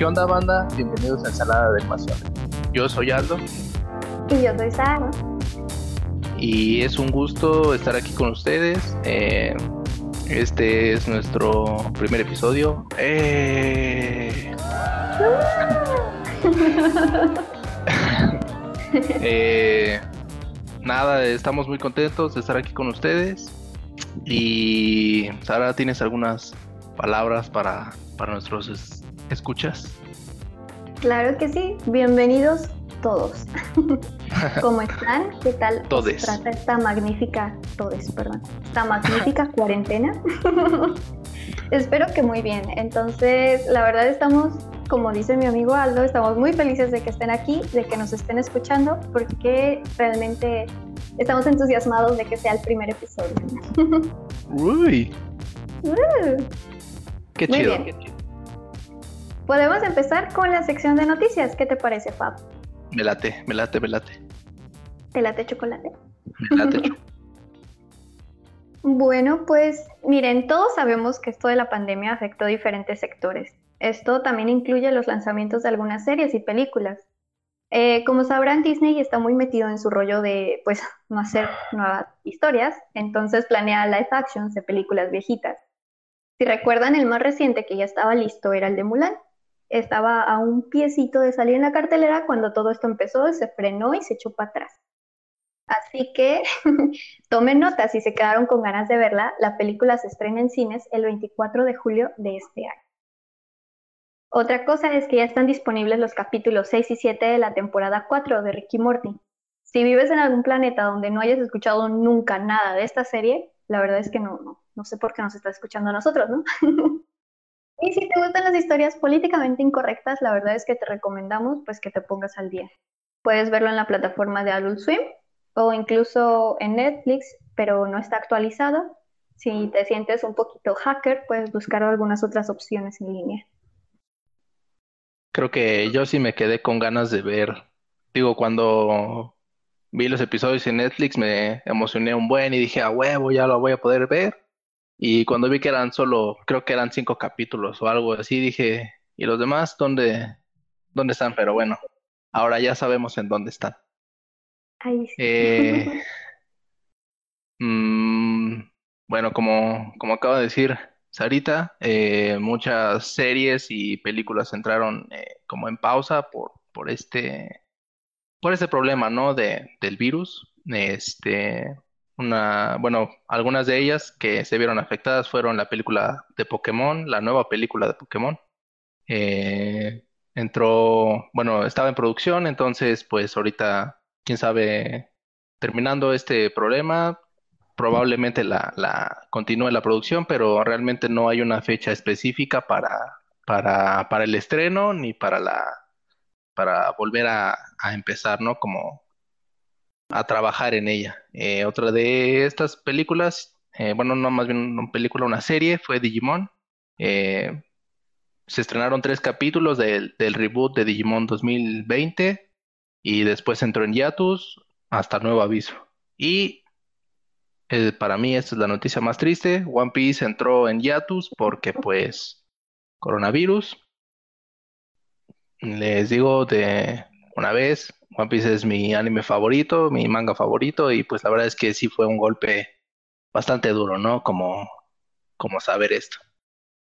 ¿Qué onda, banda? Bienvenidos a Ensalada de Pasión. Yo soy Aldo. Y yo soy Sara. Y es un gusto estar aquí con ustedes. Eh, este es nuestro primer episodio. Eh... eh, nada, estamos muy contentos de estar aquí con ustedes. Y Sara, ¿tienes algunas palabras para, para nuestros escuchas? Claro que sí, bienvenidos todos. ¿Cómo están? ¿Qué tal todes. trata esta magnífica, todes, perdón, esta magnífica cuarentena? Espero que muy bien. Entonces, la verdad estamos, como dice mi amigo Aldo, estamos muy felices de que estén aquí, de que nos estén escuchando, porque realmente estamos entusiasmados de que sea el primer episodio. Uy. Uh, chido. qué chido. Podemos empezar con la sección de noticias. ¿Qué te parece, Fab? Me late, me late, me late. ¿Te late chocolate? Me late. Chu. Bueno, pues miren, todos sabemos que esto de la pandemia afectó diferentes sectores. Esto también incluye los lanzamientos de algunas series y películas. Eh, como sabrán, Disney está muy metido en su rollo de, pues, no hacer nuevas historias, entonces planea live actions de películas viejitas. Si recuerdan, el más reciente que ya estaba listo era el de Mulan. Estaba a un piecito de salir en la cartelera cuando todo esto empezó, se frenó y se echó para atrás. Así que tomen nota si se quedaron con ganas de verla. La película se estrena en cines el 24 de julio de este año. Otra cosa es que ya están disponibles los capítulos 6 y 7 de la temporada 4 de Ricky Morty. Si vives en algún planeta donde no hayas escuchado nunca nada de esta serie, la verdad es que no, no, no sé por qué nos estás escuchando a nosotros, ¿no? y si te gustan las historias políticamente incorrectas, la verdad es que te recomendamos pues que te pongas al día. Puedes verlo en la plataforma de Adult Swim o incluso en Netflix, pero no está actualizado. Si te sientes un poquito hacker, puedes buscar algunas otras opciones en línea. Creo que yo sí me quedé con ganas de ver. Digo, cuando vi los episodios en Netflix me emocioné un buen y dije, a huevo, ya lo voy a poder ver. Y cuando vi que eran solo, creo que eran cinco capítulos o algo así, dije, ¿y los demás dónde, dónde están? Pero bueno, ahora ya sabemos en dónde están. Ahí sí. Eh, mm, bueno, como, como acaba de decir Sarita, eh, muchas series y películas entraron eh, como en pausa por, por este, por este problema, ¿no? De, del virus. Este, una, bueno, algunas de ellas que se vieron afectadas fueron la película de Pokémon, la nueva película de Pokémon. Eh, entró, bueno, estaba en producción, entonces pues ahorita, quién sabe, terminando este problema, probablemente la, la continúe la producción, pero realmente no hay una fecha específica para, para, para el estreno ni para la, para volver a, a empezar, ¿no? Como a trabajar en ella. Eh, otra de estas películas, eh, bueno, no más bien una película, una serie, fue Digimon. Eh, se estrenaron tres capítulos del, del reboot de Digimon 2020 y después entró en hiatus hasta nuevo aviso. Y para mí esta es la noticia más triste. One Piece entró en hiatus porque pues coronavirus. Les digo de una vez, One Piece es mi anime favorito, mi manga favorito y pues la verdad es que sí fue un golpe bastante duro, ¿no? Como, como saber esto.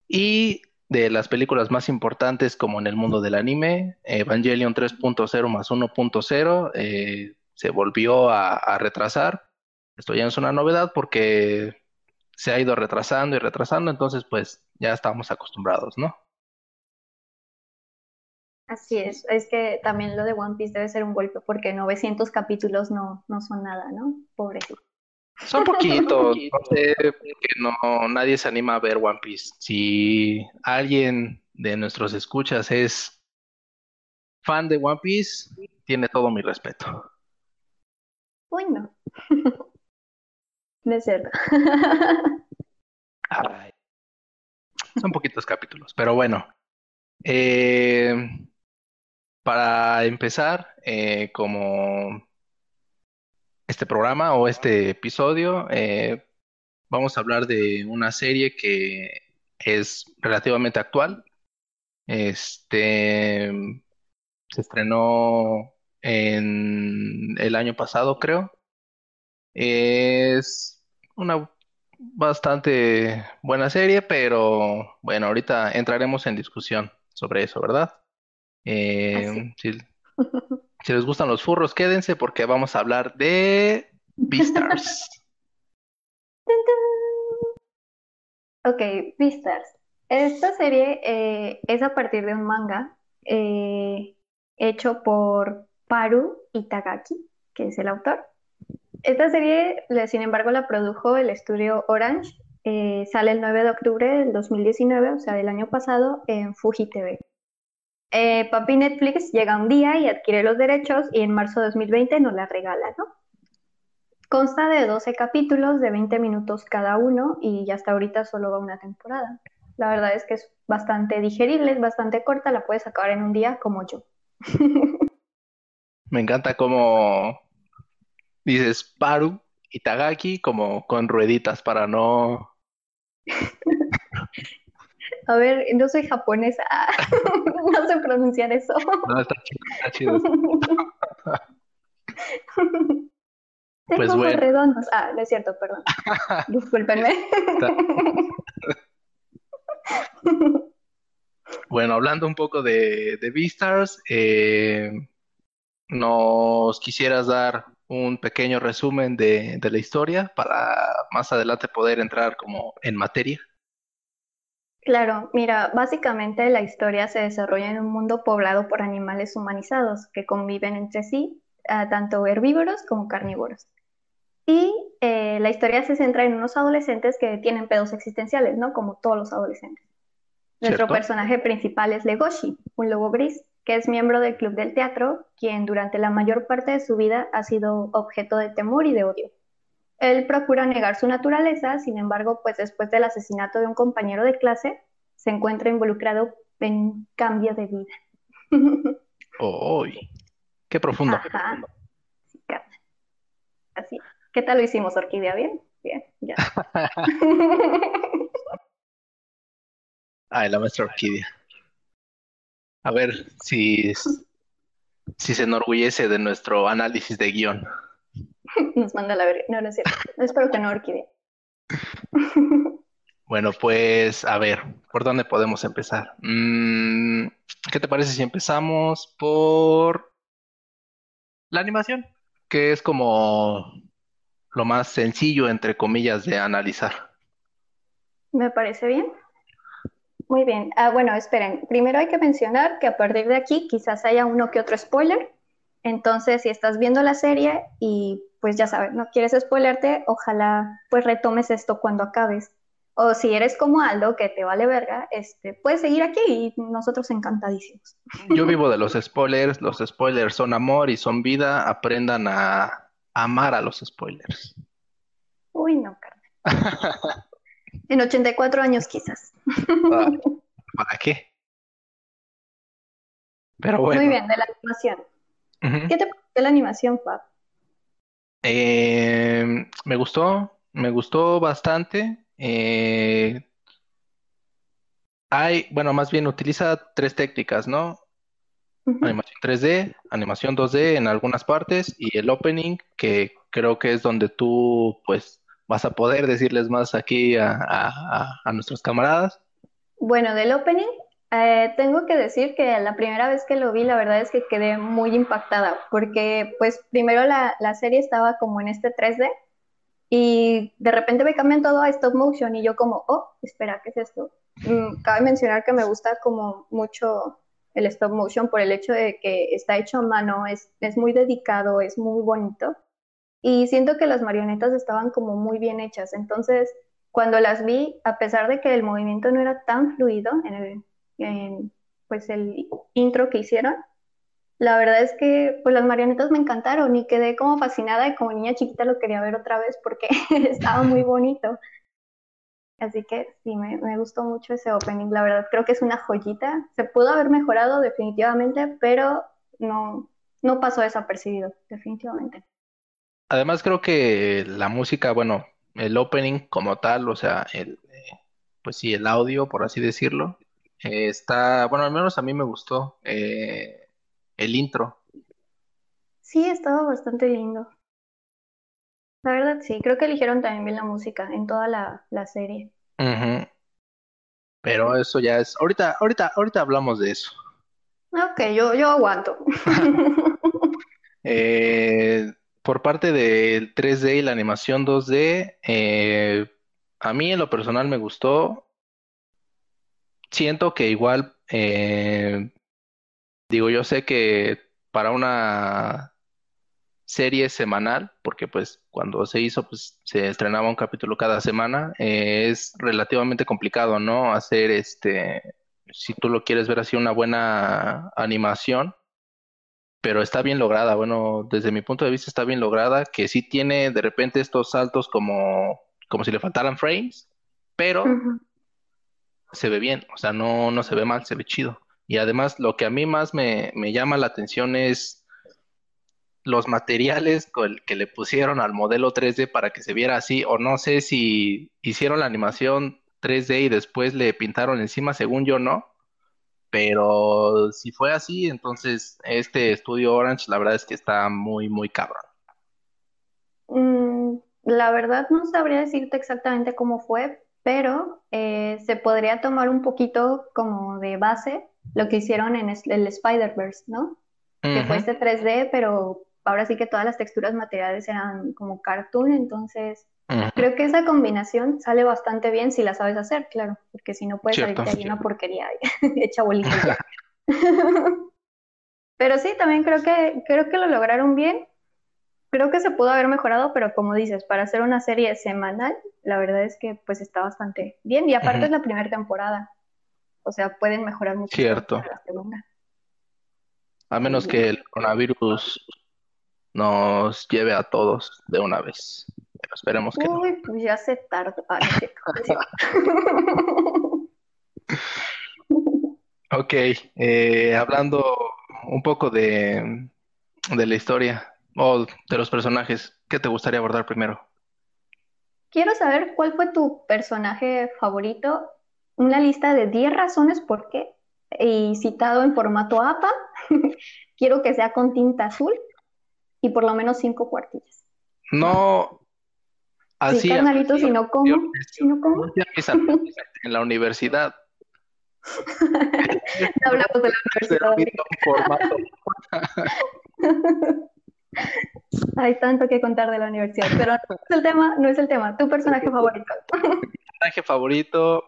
Y de las películas más importantes como en el mundo del anime, Evangelion 3.0 más 1.0 eh, se volvió a, a retrasar. Esto ya es una novedad porque se ha ido retrasando y retrasando, entonces pues ya estamos acostumbrados, ¿no? Así es, es que también lo de One Piece debe ser un golpe porque 900 capítulos no, no son nada, ¿no? Pobrecito. Son poquitos, no sé que no, nadie se anima a ver One Piece. Si alguien de nuestros escuchas es fan de One Piece, tiene todo mi respeto. Uy, no. De cierto. Ay, son poquitos capítulos, pero bueno. Eh, para empezar, eh, como este programa o este episodio, eh, vamos a hablar de una serie que es relativamente actual. Este se estrenó en el año pasado, creo. Es una bastante buena serie, pero bueno, ahorita entraremos en discusión sobre eso, ¿verdad? Eh, si, si les gustan los furros, quédense porque vamos a hablar de Beastars. Ok, Beastars. Esta serie eh, es a partir de un manga eh, hecho por Paru Itagaki, que es el autor. Esta serie, sin embargo, la produjo el estudio Orange. Eh, sale el 9 de octubre del 2019, o sea, del año pasado, en Fuji TV. Eh, papi Netflix llega un día y adquiere los derechos y en marzo de 2020 nos la regala, ¿no? Consta de 12 capítulos de 20 minutos cada uno y ya hasta ahorita solo va una temporada. La verdad es que es bastante digerible, es bastante corta, la puedes acabar en un día como yo. Me encanta cómo dices Paru y Tagaki como con rueditas para no... A ver, no soy japonesa, no sé pronunciar eso. No, está chido, está chido. pues bueno. redondos. Ah, no es cierto, perdón. Discúlpenme. bueno, hablando un poco de, de Beastars, eh, ¿nos quisieras dar un pequeño resumen de, de la historia para más adelante poder entrar como en materia? Claro, mira, básicamente la historia se desarrolla en un mundo poblado por animales humanizados que conviven entre sí, ah, tanto herbívoros como carnívoros. Y eh, la historia se centra en unos adolescentes que tienen pedos existenciales, ¿no? Como todos los adolescentes. Nuestro personaje principal es Legoshi, un lobo gris, que es miembro del club del teatro, quien durante la mayor parte de su vida ha sido objeto de temor y de odio. Él procura negar su naturaleza, sin embargo, pues después del asesinato de un compañero de clase, se encuentra involucrado en cambio de vida. ¡Oh! ¡Qué profundo! Así. ¿Qué tal lo hicimos, Orquídea? ¿Bien? Bien, ya. Ay, la maestra Orquídea. A ver si, si se enorgullece de nuestro análisis de guion. Nos manda la verga. No, no es cierto. Espero que no, Orquídea. Bueno, pues a ver, ¿por dónde podemos empezar? Mm, ¿qué te parece si empezamos por la animación? Que es como lo más sencillo, entre comillas, de analizar. Me parece bien. Muy bien. Ah, bueno, esperen. Primero hay que mencionar que a partir de aquí quizás haya uno que otro spoiler. Entonces, si estás viendo la serie y pues ya sabes, no quieres spoilerte, ojalá pues retomes esto cuando acabes. O si eres como Aldo, que te vale verga, este, puedes seguir aquí y nosotros encantadísimos. Yo vivo de los spoilers, los spoilers son amor y son vida, aprendan a amar a los spoilers. Uy, no, Carmen. En 84 años quizás. Ah, ¿Para qué? Pero bueno. Muy bien, de la animación. ¿Qué te pareció la animación, Fab? Eh, me gustó, me gustó bastante. Eh, hay, bueno, más bien utiliza tres técnicas, ¿no? Animación 3D, animación 2D en algunas partes y el opening, que creo que es donde tú, pues, vas a poder decirles más aquí a, nuestros camaradas? Bueno, del opening, eh, tengo que decir que la primera vez que lo vi, la verdad es que quedé muy impactada, porque pues primero la, serie estaba como en este 3D y de repente me cambian todo a stop motion y yo como, oh, espera, ¿qué es esto? Mm, cabe mencionar que me gusta como mucho el stop motion por el hecho de que está hecho a mano, es, es muy dedicado, es muy bonito y siento que las marionetas estaban como muy bien hechas. Entonces, cuando las vi, a pesar de que el movimiento no era tan fluido en el, pues el intro que hicieron, la verdad es que pues las marionetas me encantaron y quedé como fascinada y como niña chiquita lo quería ver otra vez porque estaba muy bonito. Así que sí, me, me, gustó mucho ese opening. La verdad creo que es una joyita. Se pudo haber mejorado definitivamente, pero no, no pasó desapercibido, definitivamente. Además creo que la música, bueno, el opening como tal, o sea, el, eh, pues sí, el audio, por así decirlo, Eh, está, bueno, al menos a mí me gustó eh, el intro. Sí, estaba bastante lindo. La verdad, sí, creo que eligieron también bien la música en toda la, la serie. Pero eso ya es, ahorita, ahorita, ahorita hablamos de eso. Ok, yo, yo aguanto. Eh, por parte del 3D y la animación 2D, eh, a mí en lo personal me gustó. Siento que igual, eh, digo, yo sé que para una serie semanal, porque pues cuando se hizo, pues se estrenaba un capítulo cada semana, es relativamente complicado, ¿no? Hacer este, si tú lo quieres ver así, una buena animación pero está bien lograda. Bueno, desde mi punto de vista está bien lograda, que sí tiene de repente estos saltos como, como si le faltaran frames, pero se ve bien, o sea, no, no se ve mal, se ve chido. Y además lo que a mí más me, me llama la atención es los materiales que le pusieron al modelo 3D para que se viera así, o no sé si hicieron la animación 3D y después le pintaron encima, según yo no, pero si fue así, entonces este estudio Orange, la verdad es que está muy, muy cabrón. Mm, la verdad no sabría decirte exactamente cómo fue, pero eh, se podría tomar un poquito como de base lo que hicieron en el Spider-Verse, ¿no? Que fue este 3D, pero ahora sí que todas las texturas materiales eran como cartoon, entonces Creo que esa combinación sale bastante bien si la sabes hacer, claro, porque si no puedes salirte ahí una porquería hecha bolita. pero sí, también creo que, creo que lo lograron bien. Creo que se pudo haber mejorado, pero como dices, para hacer una serie semanal, la verdad es que pues está bastante bien. Y aparte es la primera temporada. O sea, pueden mejorar mucho. Cierto. La segunda. A menos que el coronavirus nos lleve a todos de una vez esperemos que Uy, pues ya se tarda. Ah, ok, eh, hablando un poco de, de la historia o de los personajes, ¿qué te gustaría abordar primero? Quiero saber cuál fue tu personaje favorito, una lista de 10 razones por qué, y citado en formato APA. Quiero que sea con tinta azul y por lo menos 5 cuartillas. No, Así sí, carnalito, si no como, si no como. En la universidad. hablamos de la universidad. Hay tanto que contar de la universidad, pero no es el tema, no es el tema. ¿Tu personaje favorito? Mi personaje favorito,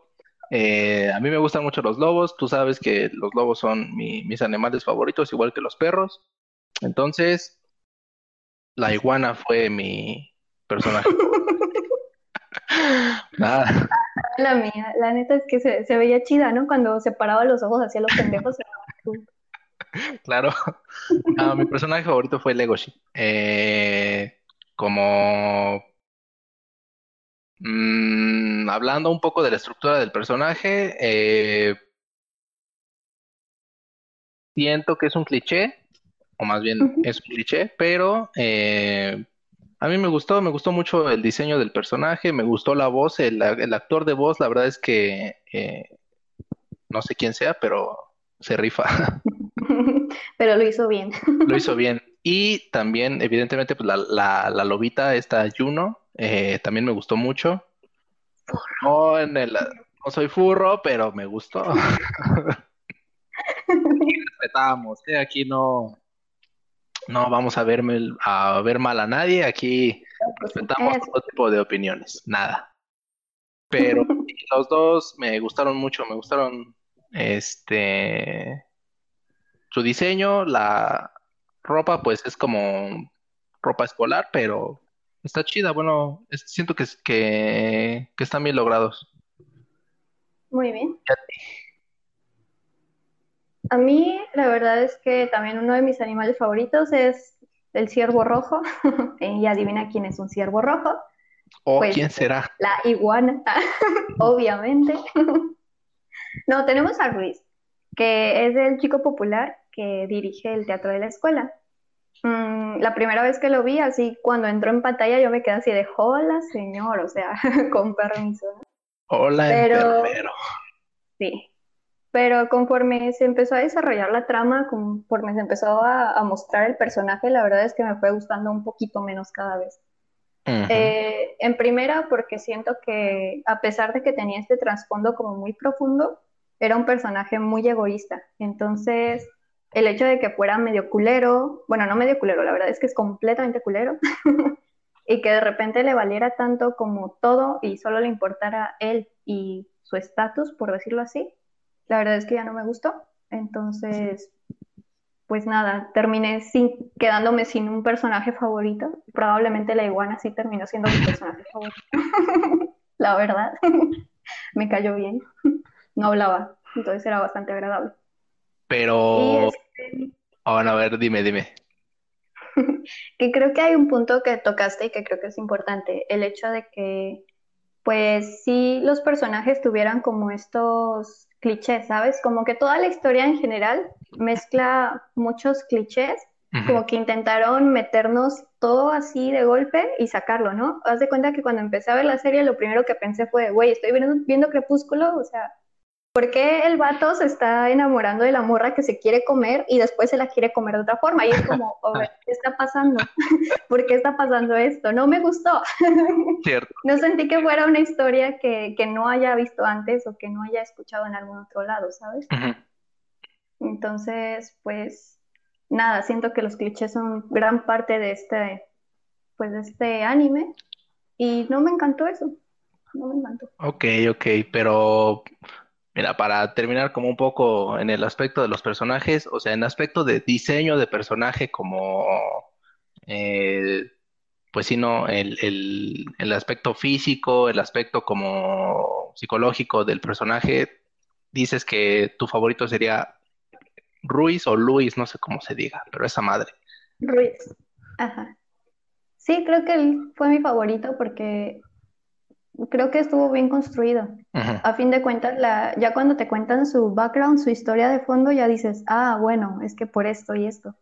eh, a mí me gustan mucho los lobos. Tú sabes que los lobos son mis animales favoritos, igual que los perros. Entonces, la iguana fue mi personaje. Nada. La mía, la neta es que se, veía chida, ¿no? Cuando se paraba los ojos hacia los pendejos. claro. mi personaje favorito fue Legoshi. Eh, como mm, hablando un poco de la estructura del personaje, eh, siento que es un cliché, o más bien es un cliché, pero eh, a mí me gustó, me gustó mucho el diseño del personaje, me gustó la voz, el, actor de voz, la verdad es que eh, no sé quién sea, pero se rifa. pero lo hizo bien. lo hizo bien. Y también, evidentemente, pues la, la, lobita, esta Juno, eh, también me gustó mucho. No, en el, no soy furro, pero me gustó. respetamos, ¿eh? aquí no, no vamos a, verme, a ver mal a nadie, aquí respetamos todo tipo de opiniones, nada. Pero los dos me gustaron mucho, me gustaron este su diseño, la ropa pues es como ropa escolar, pero está chida, bueno, siento que, que, que están bien logrados. Muy bien. A mí, la verdad es que también uno de mis animales favoritos es el ciervo rojo. y adivina quién es un ciervo rojo. ¿O pues, quién será? La iguana, obviamente. no, tenemos a Ruiz, que es el chico popular que dirige el teatro de la escuela. Mm, la primera vez que lo vi, así cuando entró en pantalla, yo me quedé así de hola, señor, o sea, con permiso. Hola, Pero... enfermero. Sí, pero conforme se empezó a desarrollar la trama, conforme se empezó a, mostrar el personaje, la verdad es que me fue gustando un poquito menos cada vez. Eh, en primera, porque siento que a pesar de que tenía este trasfondo como muy profundo, era un personaje muy egoísta. Entonces, el hecho de que fuera medio culero, bueno, no medio culero, la verdad es que es completamente culero, y que de repente le valiera tanto como todo y solo le importara él y su estatus, por decirlo así, la verdad es que ya no me gustó. Entonces, pues nada, terminé sin, quedándome sin un personaje favorito. Probablemente la iguana sí terminó siendo mi personaje favorito. la verdad, me cayó bien. No hablaba, entonces era bastante agradable. Pero, este... bueno, a ver, dime, dime. que creo que hay un punto que tocaste y que creo que es importante, el hecho de que, pues sí, los personajes tuvieran como estos clichés, ¿sabes? Como que toda la historia en general mezcla muchos clichés, como que intentaron meternos todo así de golpe y sacarlo, ¿no? Haz de cuenta que cuando empecé a ver la serie, lo primero que pensé fue, güey, estoy viendo, viendo Crepúsculo, o sea, ¿por qué el vato se está enamorando de la morra que se quiere comer y después se la quiere comer de otra forma? Y es como, ¿qué está pasando? ¿Por qué está pasando esto? No me gustó. Cierto. No sentí que fuera una historia que, no haya visto antes o que no haya escuchado en algún otro lado, ¿sabes? Entonces, pues, nada, siento que los clichés son gran parte de este, pues, de este anime y no me encantó eso. No me encantó. Ok, ok, pero Mira, para terminar como un poco en el aspecto de los personajes, o sea, en aspecto de diseño de personaje como, eh, pues sí, no, el, el, aspecto físico, el aspecto como psicológico del personaje, dices que tu favorito sería Ruiz o Luis, no sé cómo se diga, pero esa madre. Ruiz, ajá. Sí, creo que él fue mi favorito porque creo que estuvo bien construido. A fin de cuentas, la, ya cuando te cuentan su background, su historia de fondo, ya dices, ah, bueno, es que por esto y esto.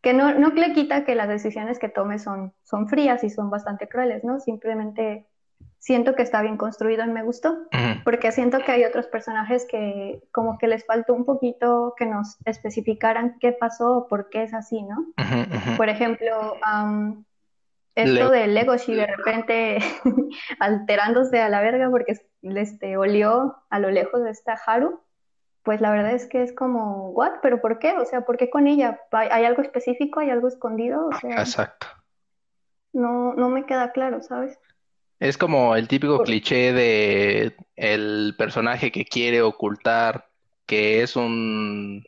Que no, no le quita que las decisiones que tome son, son frías y son bastante crueles, ¿no? Simplemente siento que está bien construido y me gustó, porque siento que hay otros personajes que como que les faltó un poquito que nos especificaran qué pasó o por qué es así, ¿no? Por ejemplo, esto de Legoshi de repente alterándose a la verga porque este, olió a lo lejos de esta Haru, pues la verdad es que es como, ¿what? ¿Pero por qué? O sea, ¿por qué con ella? ¿Hay algo específico? ¿Hay algo escondido? O sea, Exacto. No, no me queda claro, ¿sabes? Es como el típico cliché de el personaje que quiere ocultar que es un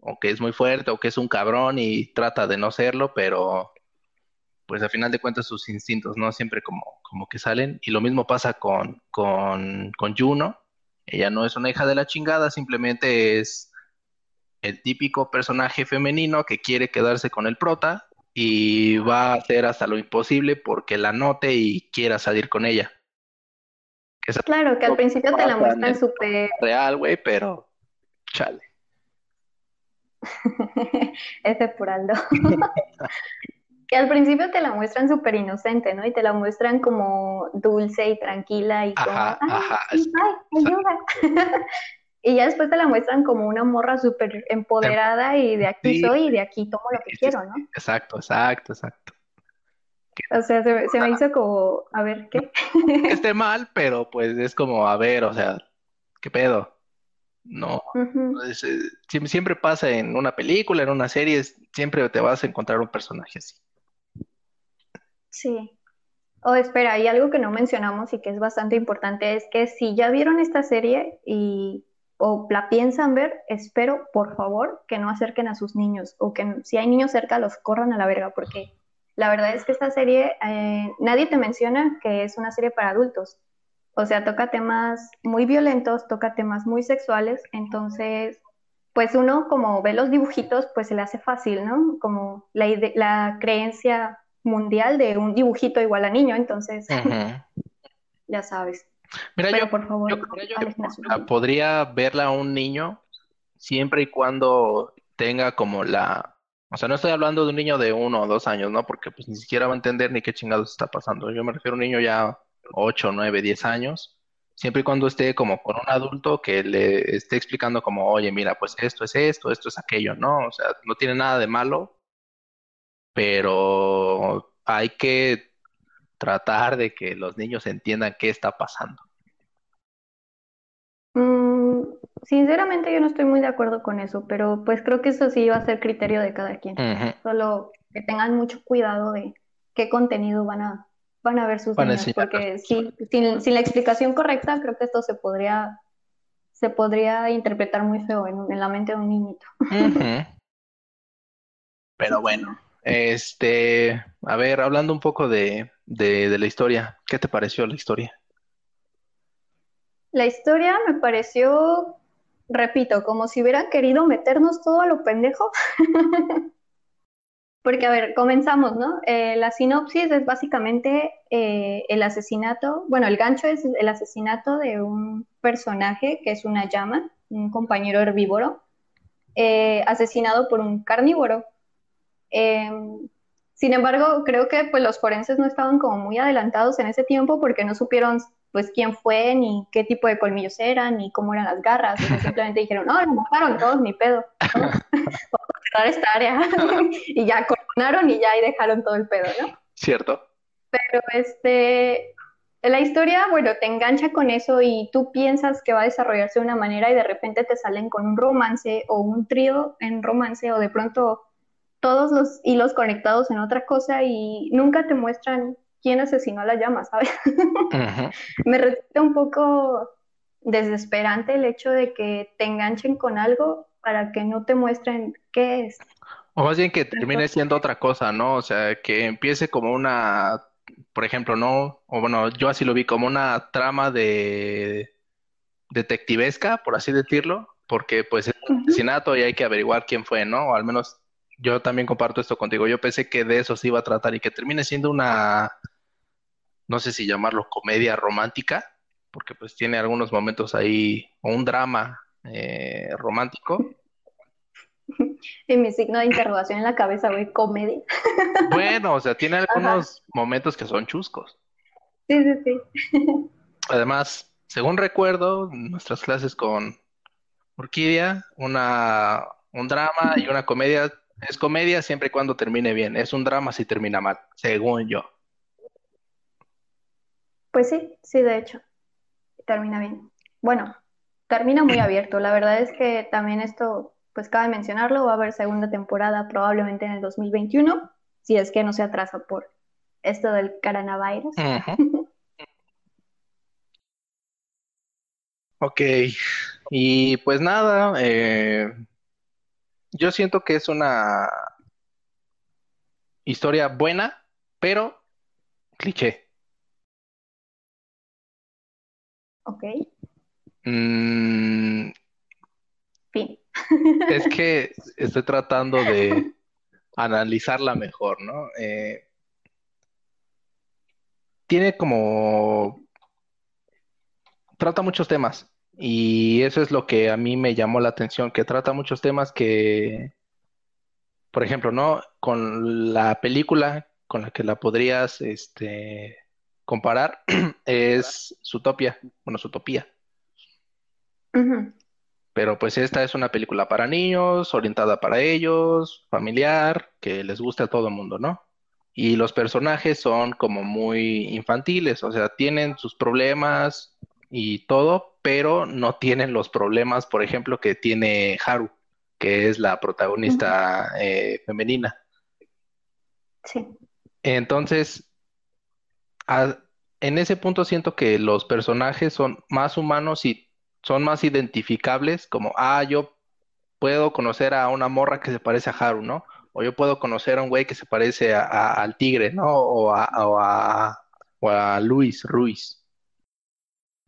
o que es muy fuerte o que es un cabrón y trata de no serlo, pero pues al final de cuentas sus instintos, ¿no? Siempre como, como que salen. Y lo mismo pasa con, con, con Juno. Ella no es una hija de la chingada, simplemente es el típico personaje femenino que quiere quedarse con el prota y va a hacer hasta lo imposible porque la note y quiera salir con ella. claro, que al principio te la muestran súper... Real, güey, pero chale. Ese por Aldo. Que al principio te la muestran súper inocente, ¿no? Y te la muestran como dulce y tranquila y como, ay, ayuda. y ya después te la muestran como una morra súper empoderada y de aquí soy y de aquí tomo lo que quiero, ¿no? Exacto, exacto, exacto. O sea, se, me hizo como, a ver, ¿qué? esté mal, pero pues es como, a ver, o sea, ¿qué pedo? No, eh, siempre pasa en una película, en una serie, siempre te vas a encontrar un personaje así. Sí. Oh, espera, hay algo que no mencionamos y que es bastante importante, es que si ya vieron esta serie y o la piensan ver, espero, por favor, que no acerquen a sus niños o que si hay niños cerca los corran a la verga, porque la verdad es que esta serie, eh, nadie te menciona que es una serie para adultos. O sea, toca temas muy violentos, toca temas muy sexuales, entonces, pues uno como ve los dibujitos, pues se le hace fácil, ¿no? Como la, la creencia mundial de un dibujito igual a niño, entonces ya sabes. Mira, yo, por favor, podría verla a un niño siempre y cuando tenga como la... O sea, no estoy hablando de un niño de uno o dos años, ¿no? Porque pues ni siquiera va a entender ni qué chingados está pasando. Yo me refiero a un niño ya ocho, nueve, diez años. siempre y cuando esté como con un adulto que le esté explicando como, oye, mira, pues esto es esto, esto es aquello, ¿no? O sea, no tiene nada de malo, pero hay que tratar de que los niños entiendan qué está pasando. Mm, sinceramente yo no estoy muy de acuerdo con eso, pero pues creo que eso sí va a ser criterio de cada quien. Solo que tengan mucho cuidado de qué contenido van a, van a ver sus niños, porque sin, la explicación correcta creo que esto se podría, se podría interpretar muy feo en, la mente de un niñito. Pero bueno, este, a ver, hablando un poco de, de la historia, ¿qué te pareció la historia? La historia me pareció, repito, como si hubieran querido meternos todo a lo pendejo. Porque, a ver, comenzamos, ¿no? Eh, la sinopsis es básicamente eh, el asesinato, bueno, el gancho es el asesinato de un personaje que es una llama, un compañero herbívoro, eh, asesinado por un carnívoro. Em, sin embargo, creo que pues, los forenses no estaban como muy adelantados en ese tiempo porque no supieron pues quién fue, ni qué tipo de colmillos eran, ni cómo eran las garras. simplemente dijeron, no, lo mataron todos, ni pedo. Vamos a cerrar esta área. y ya coronaron y ya ahí dejaron todo el pedo, ¿no? Cierto. Pero este, la historia, bueno, te engancha con eso y tú piensas que va a desarrollarse de una manera y de repente te salen con un romance o un trío en romance o de pronto todos los hilos conectados en otra cosa y nunca te muestran quién asesinó a la llama, ¿sabes? Me resulta un poco desesperante el hecho de que te enganchen con algo para que no te muestren qué es. O más bien que termine siendo otra cosa, ¿no? O sea, que empiece como una, por ejemplo, ¿no? O bueno, yo así lo vi como una trama de detectivesca, por así decirlo, porque pues es un asesinato y hay que averiguar quién fue, ¿no? O al menos yo también comparto esto contigo. Yo pensé que de eso se iba a tratar y que termine siendo una, no sé si llamarlo comedia romántica, porque pues tiene algunos momentos ahí, o un drama eh, romántico. Y mi signo de interrogación en la cabeza, güey, comedia. Bueno, o sea, tiene algunos momentos que son chuscos. Sí, sí, sí. Además, según recuerdo, nuestras clases con Orquídea, una, un drama y una comedia es comedia siempre y cuando termine bien. Es un drama si termina mal, según yo. Pues sí, sí, de hecho. Termina bien. Bueno, termina muy abierto. La verdad es que también esto, pues cabe mencionarlo, va a haber segunda temporada probablemente en el 2021, si es que no se atrasa por esto del coronavirus. ok, y pues nada, eh, yo siento que es una historia buena, pero cliché. Ok. Mm, fin. es que estoy tratando de analizarla mejor, ¿no? Eh, tiene como... Trata muchos temas. Y eso es lo que a mí me llamó la atención, que trata muchos temas que, por ejemplo, ¿no? Con la película con la que la podrías este, comparar es Zootopia, bueno, Zootopia. Pero pues esta es una película para niños, orientada para ellos, familiar, que les gusta a todo el mundo, ¿no? Y los personajes son como muy infantiles, o sea, tienen sus problemas y todo, pero no tienen los problemas, por ejemplo, que tiene Haru, que es la protagonista eh, femenina. Sí. Entonces, en ese punto siento que los personajes son más humanos y son más identificables, como, ah, yo puedo conocer a una morra que se parece a Haru, ¿no? O yo puedo conocer a un güey que se parece al tigre, ¿no? O a, o a, o a Luis Ruiz.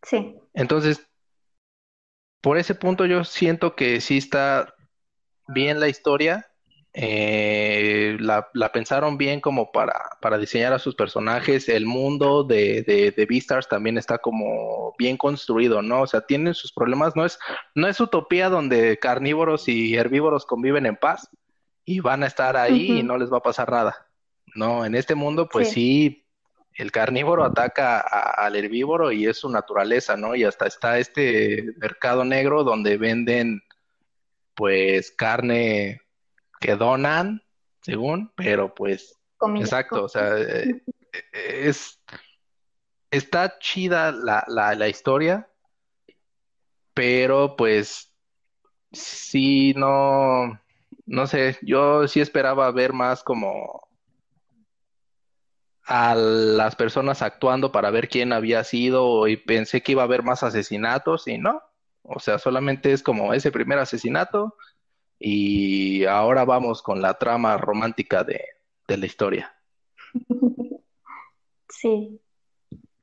Sí. Entonces, por ese punto yo siento que sí está bien la historia. Eh, la, pensaron bien como para, para diseñar a sus personajes. El mundo de, de, de Beastars también está como bien construido, ¿no? O sea, tienen sus problemas. No es, no es utopía donde carnívoros y herbívoros conviven en paz y van a estar ahí y no les va a pasar nada. No, en este mundo, pues sí, el carnívoro ataca al herbívoro y es su naturaleza, ¿no? Y hasta está este mercado negro donde venden pues carne que donan, según, pero pues exacto, o sea, eh, es está chida la, la, la historia, pero pues sí, no, no sé, yo sí esperaba ver más como a las personas actuando para ver quién había sido y pensé que iba a haber más asesinatos y no. O sea, solamente es como ese primer asesinato y ahora vamos con la trama romántica de, de la historia. Sí.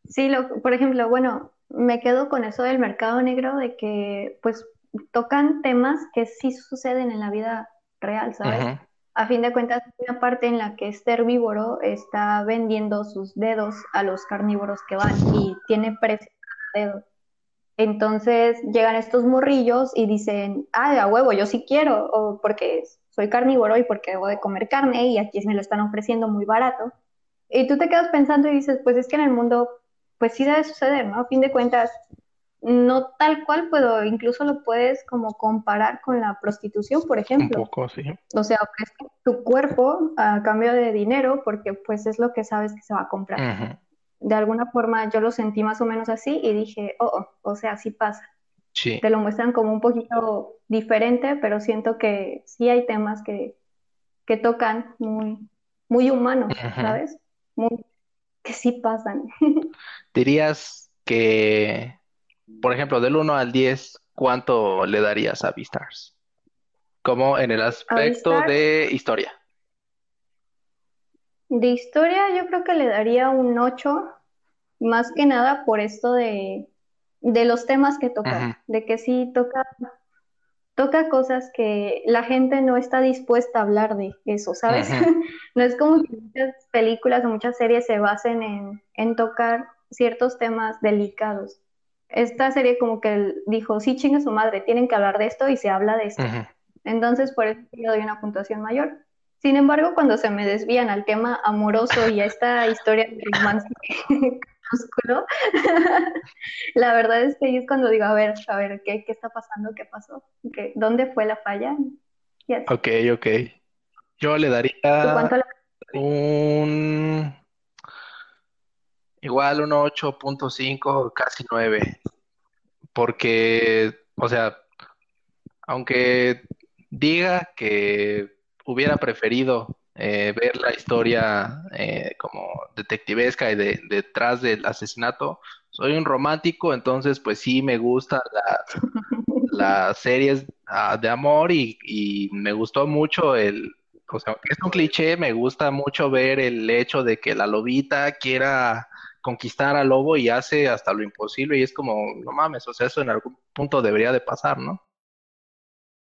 Sí, lo, por ejemplo, bueno, me quedo con eso del mercado negro de que pues tocan temas que sí suceden en la vida real, ¿sabes? A fin de cuentas, una parte en la que este herbívoro está vendiendo sus dedos a los carnívoros que van y tiene precio cada. Entonces llegan estos morrillos y dicen, ah, a huevo, yo sí quiero, o porque soy carnívoro y porque debo de comer carne y aquí me lo están ofreciendo muy barato. Y tú te quedas pensando y dices, pues es que en el mundo, pues sí debe suceder, ¿no? A fin de cuentas, no tal cual, pero incluso lo puedes como comparar con la prostitución, por ejemplo. Un poco, sí. O sea, tu cuerpo a cambio de dinero porque pues es lo que sabes que se va a comprar. De alguna forma yo lo sentí más o menos así y dije, oh, oh o sea, sí pasa. Sí. Te lo muestran como un poquito diferente, pero siento que sí hay temas que, que tocan muy, muy humanos, ¿sabes? Muy, que sí pasan. Dirías que por ejemplo, del 1 al 10, ¿cuánto le darías a Beastars? Como en el aspecto de historia. De historia yo creo que le daría un 8, más que nada por esto de, los temas que toca, de que sí toca, toca cosas que la gente no está dispuesta a hablar de eso, ¿sabes? no es como que muchas películas o muchas series se basen en, en tocar ciertos temas delicados esta serie como que dijo, sí, chinga su madre, tienen que hablar de esto y se habla de esto. Entonces, por eso le doy una puntuación mayor. Sin embargo, cuando se me desvían al tema amoroso y a esta historia de romance la verdad es que es cuando digo, a ver, a ver, ¿qué, qué está pasando? ¿Qué pasó? ¿Qué, ¿Dónde fue la falla? Ok, ok. Yo le daría un Igual un 8.5, casi 9. Porque, o sea, aunque diga que hubiera preferido eh, ver la historia eh, como detectivesca y de, detrás del asesinato, soy un romántico, entonces pues sí me gustan las series ah, de amor y, y me gustó mucho el, o sea, aunque es un cliché, me gusta mucho ver el hecho de que la lobita quiera conquistar al lobo y hace hasta lo imposible y es como, no mames, o sea, eso en algún punto debería de pasar, ¿no?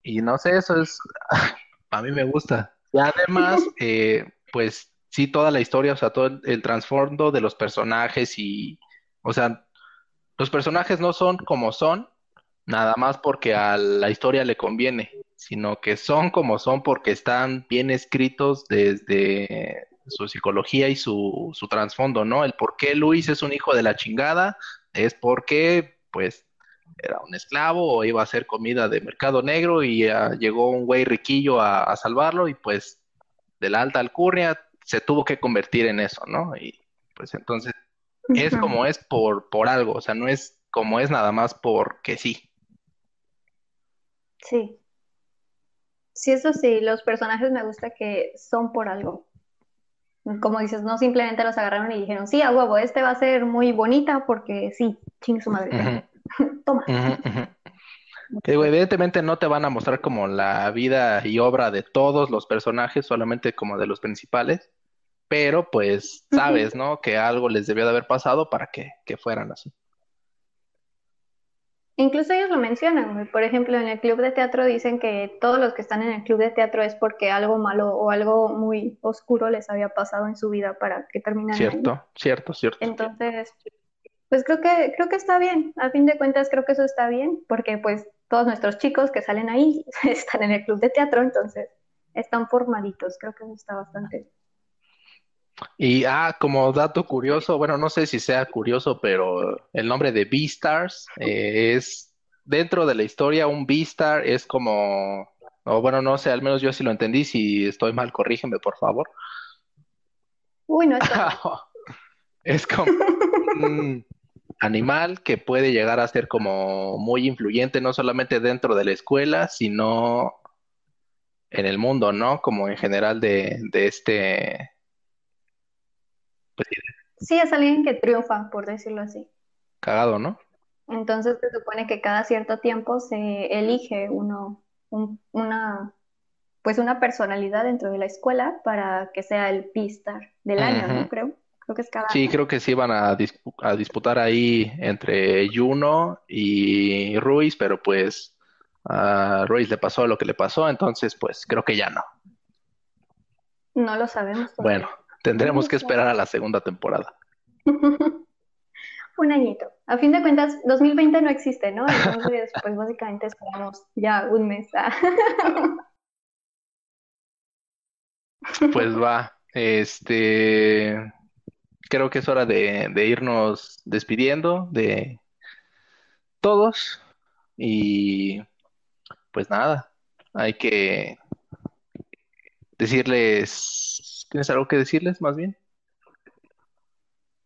Y no sé, eso es, a mí me gusta. Y además, eh, pues sí, toda la historia, o sea, todo el, el trasfondo de los personajes y, o sea, los personajes no son como son, nada más porque a la historia le conviene, sino que son como son porque están bien escritos desde su psicología y su, su trasfondo, ¿no? El por qué Luis es un hijo de la chingada es porque, pues, era un esclavo o iba a hacer comida de mercado negro y llegó un güey riquillo a, salvarlo y pues de la alta alcurnia se tuvo que convertir en eso, ¿no? Y pues entonces es como es por, por algo, o sea, no es como es nada más porque sí. Sí. Sí, eso sí, los personajes me gusta que son por algo como dices, no simplemente los agarraron y dijeron, sí, a huevo, este va a ser muy bonita porque sí, ching su madre. Toma. evidentemente no te van a mostrar como la vida y obra de todos los personajes, solamente como de los principales, pero pues sabes, ¿no? Que algo les debió de haber pasado para que, que fueran así. Incluso ellos lo mencionan, por ejemplo, en el club de teatro dicen que todos los que están en el club de teatro es porque algo malo o algo muy oscuro les había pasado en su vida para que terminaran. Cierto, cierto, cierto. Entonces, pues creo que creo que está bien. A fin de cuentas creo que eso está bien, porque pues todos nuestros chicos que salen ahí están en el club de teatro, entonces están formaditos. Creo que eso está bastante. Y ah, como dato curioso, bueno, no sé si sea curioso, pero el nombre de Beastars eh, es dentro de la historia, un Beastar es como, o bueno, no sé, al menos yo sí lo entendí, si estoy mal, corrígeme, por favor. Uy, no es Es como un animal que puede llegar a ser como muy influyente, no solamente dentro de la escuela, sino en el mundo, ¿no? Como en general de, de este Sí, es alguien que triunfa, por decirlo así. cagado, ¿no? Entonces se supone que cada cierto tiempo se elige uno, un- una, pues una personalidad dentro de la escuela para que sea el P-Star del año. ¿no? Creo, creo que es cada Sí, año. creo que sí van a, a disputar ahí entre Juno y Ruiz, pero pues a Ruiz le pasó lo que le pasó, entonces pues creo que ya no. No lo sabemos Bueno. Tendremos que esperar a la segunda temporada. Un añito. A fin de cuentas, 2020 no existe, ¿no? Entonces, pues básicamente esperamos ya un mes. ah. Pues va, este, creo que es hora de, de irnos despidiendo de todos y pues nada, hay que decirles, ¿tienes algo que decirles más bien?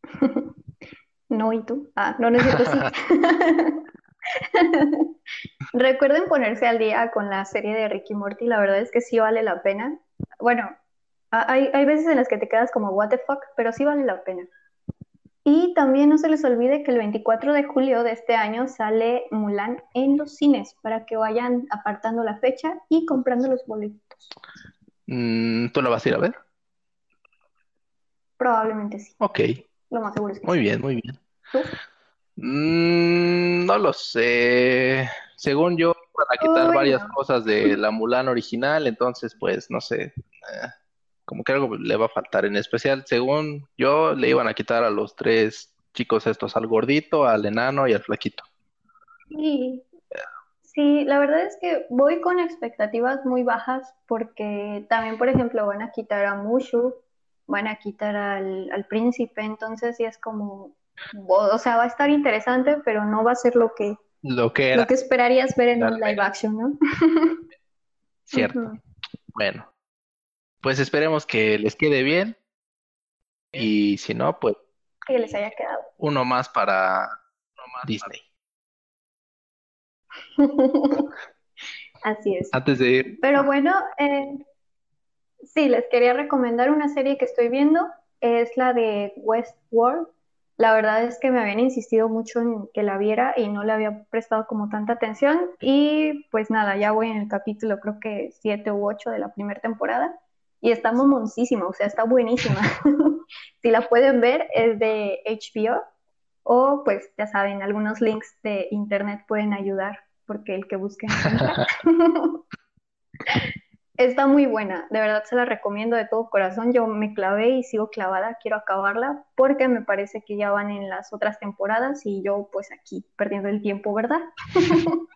No, ¿y tú? Ah, no, no es cierto, sí. Recuerden ponerse al día con la serie de Ricky Morty, la verdad es que sí vale la pena. Bueno, hay, hay veces en las que te quedas como, what the fuck, pero sí vale la pena. Y también no se les olvide que el 24 de julio de este año sale Mulan en los cines para que vayan apartando la fecha y comprando los boletos. Mm, ¿tú la vas a ir a ver? Probablemente sí, Ok, lo más seguro es que muy sí. bien, muy bien. ¿Tú? Mm, no lo sé. Según yo, van a quitar Uy, varias no. cosas de la Mulan original, entonces, pues, no sé, eh, como que algo le va a faltar. En especial, según yo, le iban a quitar a los tres chicos estos, al gordito, al enano y al flaquito. Sí, sí, la verdad es que voy con expectativas muy bajas porque también, por ejemplo, van a quitar a Mushu, van a quitar al, al príncipe, entonces sí es como, o sea, va a estar interesante, pero no va a ser lo que, Lo que lo era, que esperarías ver en un live action, ¿no? cierto. Bueno, pues esperemos que les quede bien y si no, pues Que les haya quedado. uno más para Disney. Así es. Antes de ir, Pero bueno, eh, sí, les quería recomendar una serie que estoy viendo, es la de Westworld. La verdad es que me habían insistido mucho en que la viera y no le había prestado como tanta atención. Y pues nada, ya voy en el capítulo, creo que 7 u 8 de la primera temporada. Y está momoncísima, o sea, está buenísima. Si la pueden ver, es de HBO. O pues ya saben, algunos links de internet pueden ayudar, porque el que busque. Está muy buena, de verdad se la recomiendo de todo corazón. Yo me clavé y sigo clavada, quiero acabarla porque me parece que ya van en las otras temporadas y yo pues aquí perdiendo el tiempo, ¿verdad?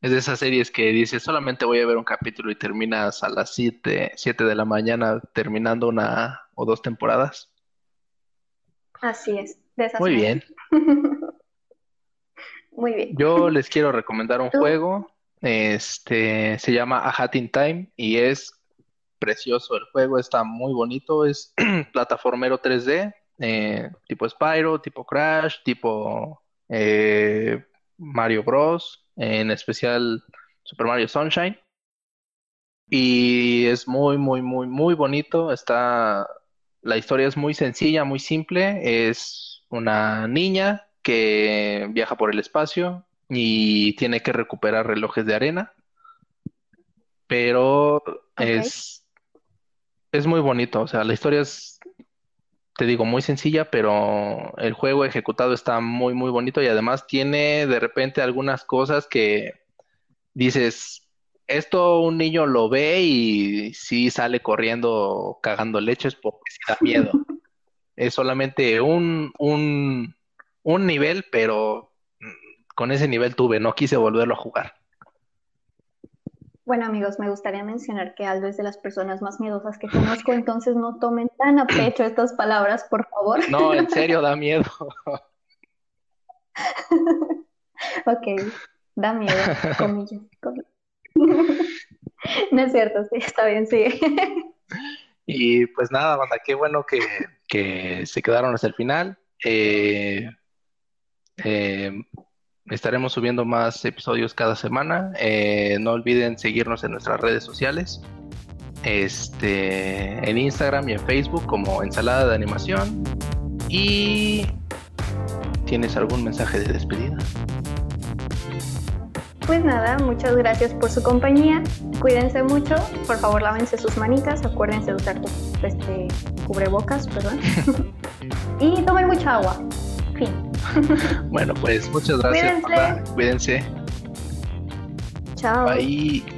Es de esas series que dices, solamente voy a ver un capítulo y terminas a las 7, 7 de la mañana terminando una o dos temporadas. Así es, de esas Muy bien. Muy bien. Yo les quiero recomendar un ¿Tú? juego. Este se llama A Hat in Time y es precioso el juego, está muy bonito, es plataformero 3D, eh, tipo Spyro, tipo Crash, tipo eh, Mario Bros, en especial Super Mario Sunshine. Y es muy, muy, muy, muy bonito. Está, la historia es muy sencilla, muy simple. Es una niña que viaja por el espacio y tiene que recuperar relojes de arena, pero es, es muy bonito. O sea, la historia es, te digo, muy sencilla, pero el juego ejecutado está muy, muy bonito y además tiene de repente algunas cosas que dices, esto un niño lo ve y sí sale corriendo cagando leches porque sí da miedo. Es solamente un, un, un nivel, pero con ese nivel tuve, no quise volverlo a jugar. Bueno amigos, me gustaría mencionar que Aldo es de las personas más miedosas que conozco, entonces no tomen tan a pecho estas palabras, por favor. No, en serio, da miedo. ok, da miedo, comillas. no es cierto, sí, está bien, sí. y pues nada, banda, qué bueno que, que se quedaron hasta el final. Eh, eh, estaremos subiendo más episodios cada semana. Eh, no olviden seguirnos en nuestras redes sociales. Este, en Instagram y en Facebook como Ensalada de Animación. Y ¿tienes algún mensaje de despedida? Pues nada, muchas gracias por su compañía. Cuídense mucho. Por favor, lávense sus manitas. Acuérdense de usar este, cubrebocas, perdón. y tomen mucha agua. Fin. Bueno, pues muchas gracias. Cuídense. Cuídense. Chao. Bye.